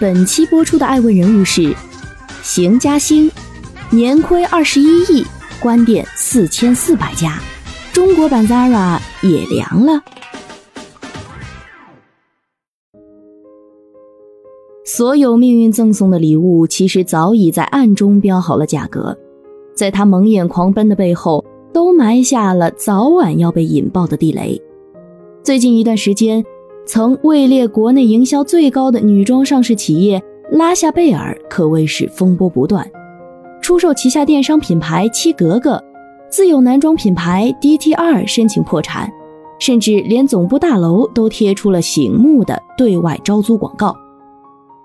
本期播出的爱问人物是邢嘉欣，年亏二十一亿，关店四千四百家，中国版 Zara 也凉了。所有命运赠送的礼物，其实早已在暗中标好了价格，在他蒙眼狂奔的背后，都埋下了早晚要被引爆的地雷。最近一段时间。曾位列国内营销最高的女装上市企业拉夏贝尔可谓是风波不断，出售旗下电商品牌七格格，自有男装品牌 D T R 申请破产，甚至连总部大楼都贴出了醒目的对外招租广告。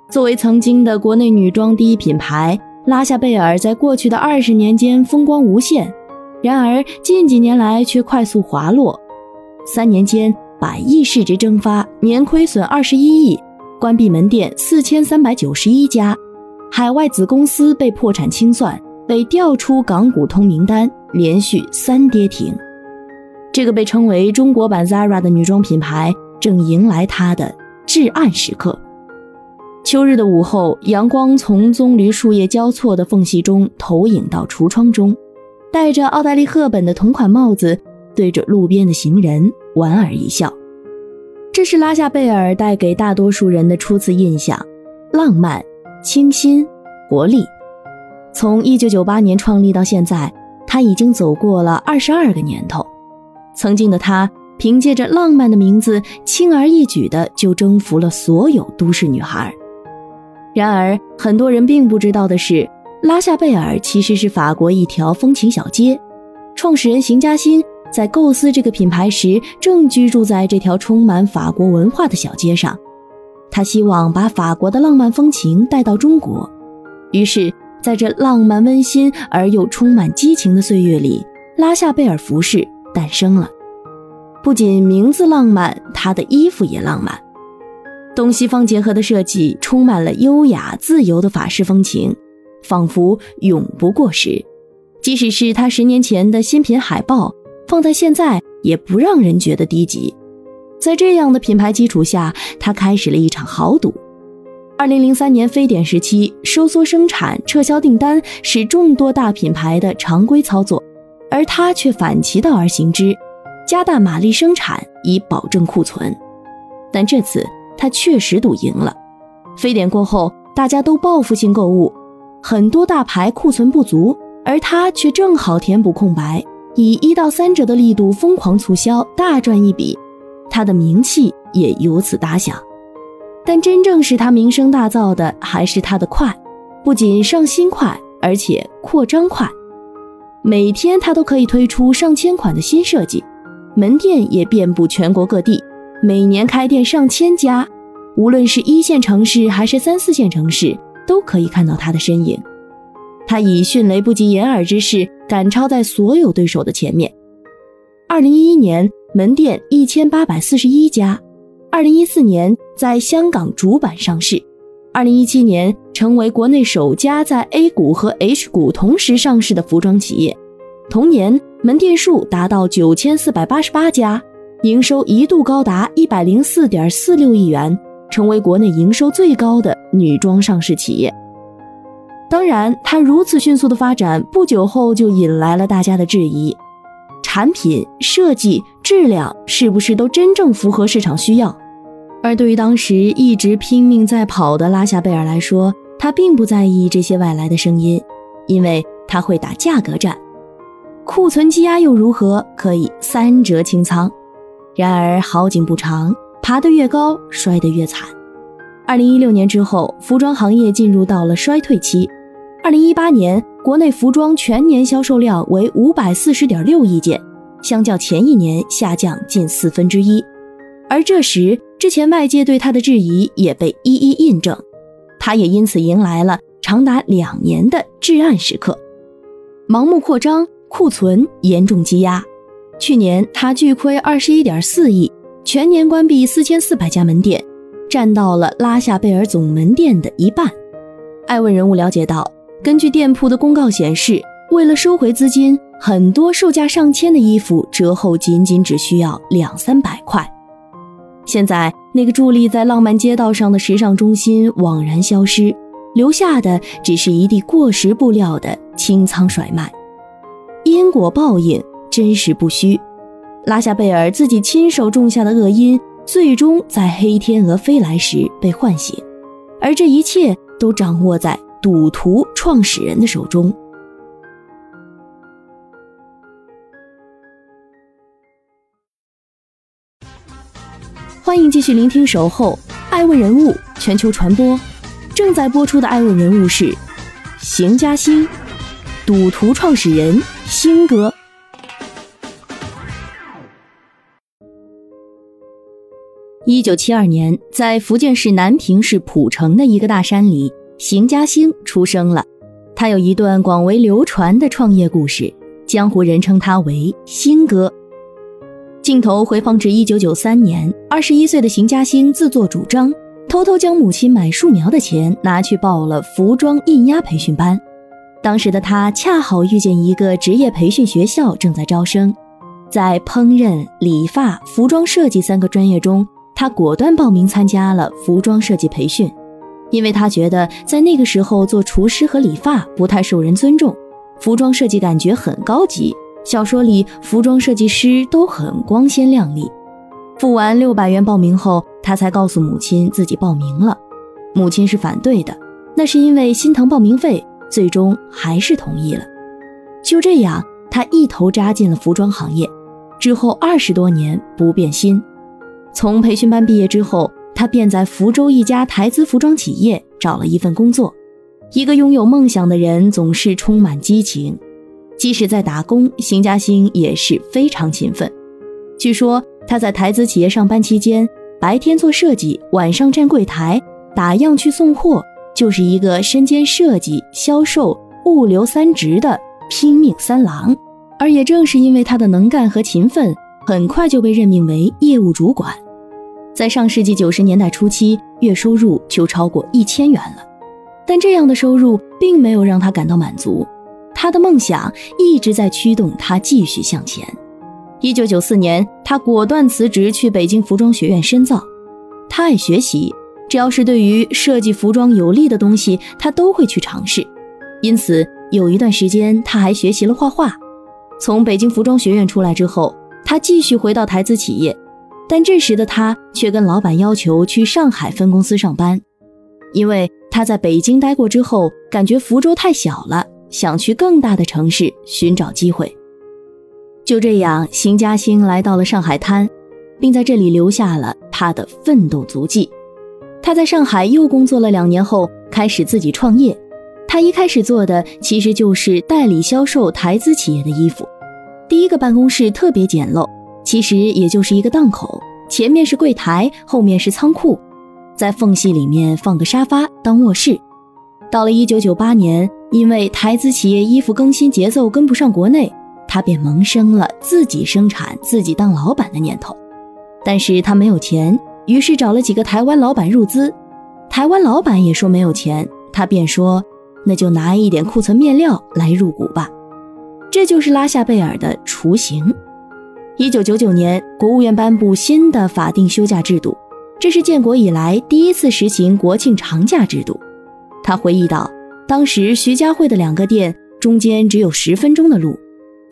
作为曾经的国内女装第一品牌，拉夏贝尔在过去的二十年间风光无限，然而近几年来却快速滑落，三年间。百亿市值蒸发，年亏损二十一亿，关闭门店四千三百九十一家，海外子公司被破产清算，被调出港股通名单，连续三跌停。这个被称为中国版 Zara 的女装品牌正迎来它的至暗时刻。秋日的午后，阳光从棕榈树叶交错的缝隙中投影到橱窗中，戴着奥黛丽·赫本的同款帽子。对着路边的行人莞尔一笑，这是拉夏贝尔带给大多数人的初次印象：浪漫、清新、活力。从1998年创立到现在，他已经走过了二十二个年头。曾经的他，凭借着浪漫的名字，轻而易举的就征服了所有都市女孩。然而，很多人并不知道的是，拉夏贝尔其实是法国一条风情小街，创始人邢嘉欣。在构思这个品牌时，正居住在这条充满法国文化的小街上。他希望把法国的浪漫风情带到中国，于是，在这浪漫温馨而又充满激情的岁月里，拉夏贝尔服饰诞生了。不仅名字浪漫，他的衣服也浪漫。东西方结合的设计，充满了优雅自由的法式风情，仿佛永不过时。即使是他十年前的新品海报。放在现在也不让人觉得低级。在这样的品牌基础下，他开始了一场豪赌。二零零三年非典时期，收缩生产、撤销订单是众多大品牌的常规操作，而他却反其道而行之，加大马力生产以保证库存。但这次他确实赌赢了。非典过后，大家都报复性购物，很多大牌库存不足，而他却正好填补空白。以一到三折的力度疯狂促销，大赚一笔，他的名气也由此打响。但真正使他名声大噪的，还是他的快，不仅上新快，而且扩张快。每天他都可以推出上千款的新设计，门店也遍布全国各地，每年开店上千家，无论是一线城市还是三四线城市，都可以看到他的身影。他以迅雷不及掩耳之势赶超在所有对手的前面。二零一一年门店一千八百四十一家，二零一四年在香港主板上市，二零一七年成为国内首家在 A 股和 H 股同时上市的服装企业。同年门店数达到九千四百八十八家，营收一度高达一百零四点四六亿元，成为国内营收最高的女装上市企业。当然，它如此迅速的发展，不久后就引来了大家的质疑：产品设计、质量是不是都真正符合市场需要？而对于当时一直拼命在跑的拉夏贝尔来说，他并不在意这些外来的声音，因为他会打价格战。库存积压又如何？可以三折清仓。然而好景不长，爬得越高，摔得越惨。二零一六年之后，服装行业进入到了衰退期。二零一八年，国内服装全年销售量为五百四十点六亿件，相较前一年下降近四分之一。而这时，之前外界对他的质疑也被一一印证，他也因此迎来了长达两年的至暗时刻。盲目扩张，库存严重积压。去年他巨亏二十一点四亿，全年关闭四千四百家门店，占到了拉夏贝尔总门店的一半。艾问人物了解到，根据店铺的公告显示，为了收回资金，很多售价上千的衣服折后仅仅只需要两三百块。现在，那个伫立在浪漫街道上的时尚中心惘然消失，留下的只是一地过时布料的清仓甩卖。因果报应，真实不虚。拉夏贝尔自己亲手种下的恶因，最终在黑天鹅飞来时被唤醒，而这一切都掌握在赌徒创始人的手中。欢迎继续聆听《守候爱问人物全球传播》，正在播出的爱问人物是邢嘉欣，赌徒创始人星哥。一九七二年，在福建市南平市浦城的一个大山里，邢嘉兴出生了。他有一段广为流传的创业故事，江湖人称他为“星哥”。镜头回放至一九九三年，二十一岁的邢嘉兴自作主张，偷偷将母亲买树苗的钱拿去报了服装印压培训班。当时的他恰好遇见一个职业培训学校正在招生，在烹饪、理发、服装设计三个专业中。他果断报名参加了服装设计培训，因为他觉得在那个时候做厨师和理发不太受人尊重，服装设计感觉很高级。小说里服装设计师都很光鲜亮丽。付完六百元报名后，他才告诉母亲自己报名了。母亲是反对的，那是因为心疼报名费，最终还是同意了。就这样，他一头扎进了服装行业，之后二十多年不变心。从培训班毕业之后，他便在福州一家台资服装企业找了一份工作。一个拥有梦想的人总是充满激情，即使在打工，邢嘉欣也是非常勤奋。据说他在台资企业上班期间，白天做设计，晚上站柜台打样去送货，就是一个身兼设计、销售、物流三职的拼命三郎。而也正是因为他的能干和勤奋。很快就被任命为业务主管，在上世纪九十年代初期，月收入就超过一千元了。但这样的收入并没有让他感到满足，他的梦想一直在驱动他继续向前。一九九四年，他果断辞职去北京服装学院深造。他爱学习，只要是对于设计服装有利的东西，他都会去尝试。因此，有一段时间他还学习了画画。从北京服装学院出来之后。他继续回到台资企业，但这时的他却跟老板要求去上海分公司上班，因为他在北京待过之后，感觉福州太小了，想去更大的城市寻找机会。就这样，邢嘉欣来到了上海滩，并在这里留下了他的奋斗足迹。他在上海又工作了两年后，开始自己创业。他一开始做的其实就是代理销售台资企业的衣服。第一个办公室特别简陋，其实也就是一个档口，前面是柜台，后面是仓库，在缝隙里面放个沙发当卧室。到了一九九八年，因为台资企业衣服更新节奏跟不上国内，他便萌生了自己生产、自己当老板的念头。但是他没有钱，于是找了几个台湾老板入资，台湾老板也说没有钱，他便说那就拿一点库存面料来入股吧。这就是拉夏贝尔的雏形。一九九九年，国务院颁布新的法定休假制度，这是建国以来第一次实行国庆长假制度。他回忆道：“当时徐家汇的两个店中间只有十分钟的路，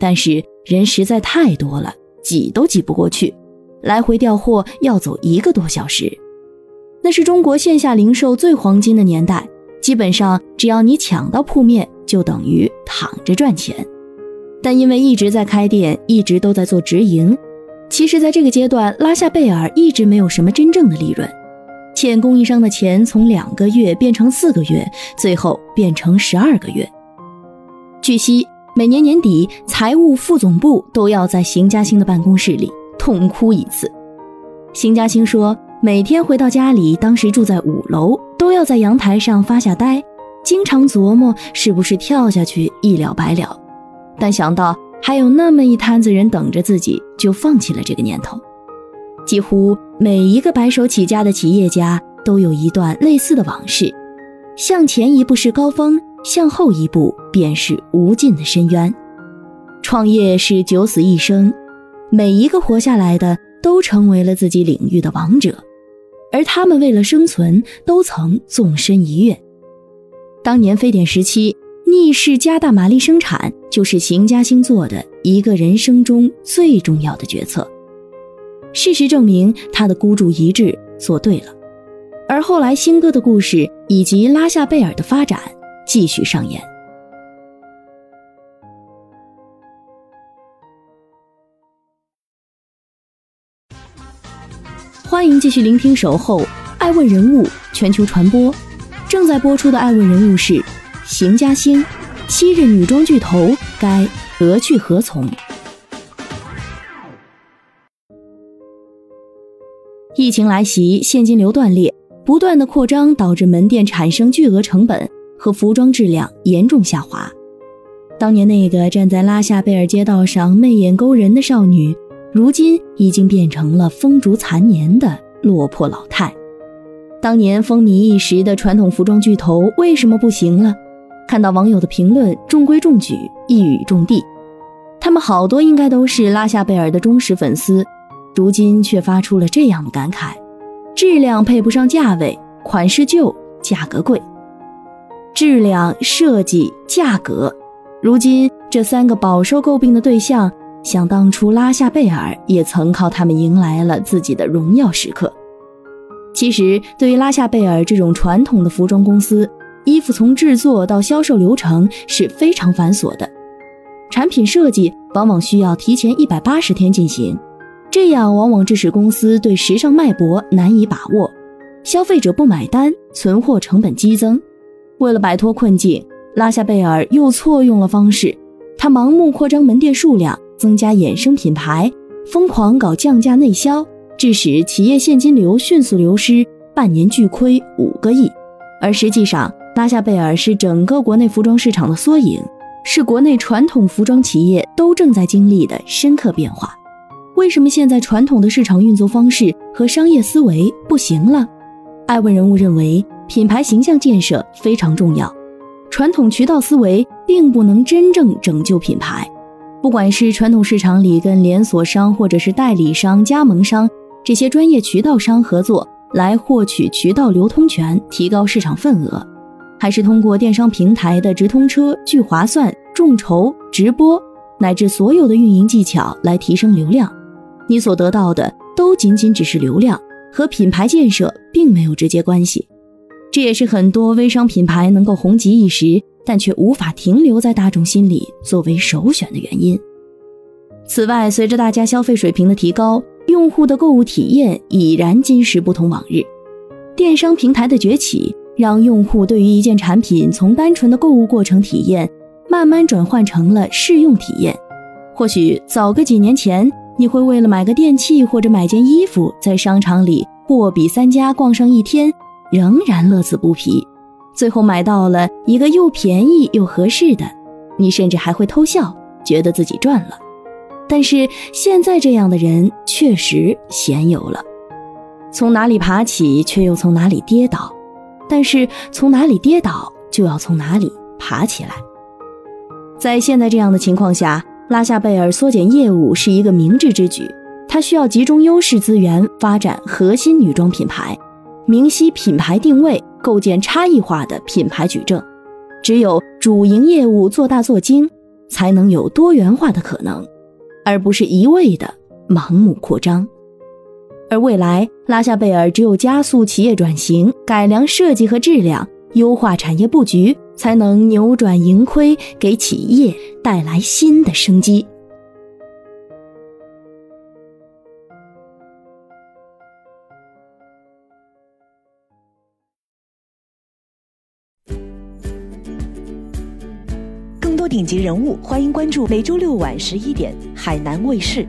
但是人实在太多了，挤都挤不过去，来回调货要走一个多小时。那是中国线下零售最黄金的年代，基本上只要你抢到铺面，就等于躺着赚钱。”但因为一直在开店，一直都在做直营，其实，在这个阶段，拉夏贝尔一直没有什么真正的利润，欠供应商的钱从两个月变成四个月，最后变成十二个月。据悉，每年年底，财务副总部都要在邢嘉欣的办公室里痛哭一次。邢嘉欣说，每天回到家里，当时住在五楼，都要在阳台上发下呆，经常琢磨是不是跳下去一了百了，但想到还有那么一摊子人等着自己，就放弃了这个念头。几乎每一个白手起家的企业家都有一段类似的往事：向前一步是高峰，向后一步便是无尽的深渊。创业是九死一生，每一个活下来的都成为了自己领域的王者，而他们为了生存，都曾纵身一跃。当年非典时期，逆势加大马力生产，就是邢家兴做的一个人生中最重要的决策。事实证明，他的孤注一掷做对了。而后来，兴哥的故事以及拉夏贝尔的发展继续上演。欢迎继续聆听《守候爱问人物全球传播》，正在播出的爱问人物是邢嘉欣，昔日女装巨头，该何去何从？疫情来袭，现金流断裂，不断的扩张导致门店产生巨额成本和服装质量严重下滑。当年那个站在拉夏贝尔街道上媚眼勾人的少女。如今已经变成了风烛残年的落魄老太。当年风靡一时的传统服装巨头为什么不行了？看到网友的评论，中规中矩，一语中的。他们好多应该都是拉夏贝尔的忠实粉丝，如今却发出了这样的感慨：质量配不上价位，款式旧，价格贵。质量、设计、价格，如今这三个饱受诟病的对象。想当初，拉夏贝尔也曾靠他们迎来了自己的荣耀时刻。其实，对于拉夏贝尔这种传统的服装公司，衣服从制作到销售流程是非常繁琐的，产品设计往往需要提前一百八十天进行，这样往往致使公司对时尚脉搏难以把握，消费者不买单，存货成本激增。为了摆脱困境，拉夏贝尔又错用了方式，他盲目扩张门店数量。增加衍生品牌，疯狂搞降价内销，致使企业现金流迅速流失，半年巨亏五个亿。而实际上，拉夏贝尔是整个国内服装市场的缩影，是国内传统服装企业都正在经历的深刻变化。为什么现在传统的市场运作方式和商业思维不行了？爱问人物认为，品牌形象建设非常重要，传统渠道思维并不能真正拯救品牌。不管是传统市场里跟连锁商，或者是代理商、加盟商这些专业渠道商合作来获取渠道流通权，提高市场份额，还是通过电商平台的直通车、聚划算、众筹、直播乃至所有的运营技巧来提升流量，你所得到的都仅仅只是流量，和品牌建设并没有直接关系。这也是很多微商品牌能够红极一时。但却无法停留在大众心里作为首选的原因。此外，随着大家消费水平的提高，用户的购物体验已然今时不同往日。电商平台的崛起，让用户对于一件产品从单纯的购物过程体验，慢慢转换成了试用体验。或许早个几年前，你会为了买个电器或者买件衣服，在商场里货比三家逛上一天，仍然乐此不疲。最后买到了一个又便宜又合适的，你甚至还会偷笑，觉得自己赚了。但是现在这样的人确实鲜有了，从哪里爬起，却又从哪里跌倒；但是从哪里跌倒，就要从哪里爬起来。在现在这样的情况下，拉夏贝尔缩减业务是一个明智之举，它需要集中优势资源发展核心女装品牌，明晰品牌定位。构建差异化的品牌矩阵，只有主营业务做大做精，才能有多元化的可能，而不是一味的盲目扩张。而未来，拉夏贝尔只有加速企业转型，改良设计和质量，优化产业布局，才能扭转盈亏，给企业带来新的生机。更多顶级人物，欢迎关注每周六晚十一点海南卫视，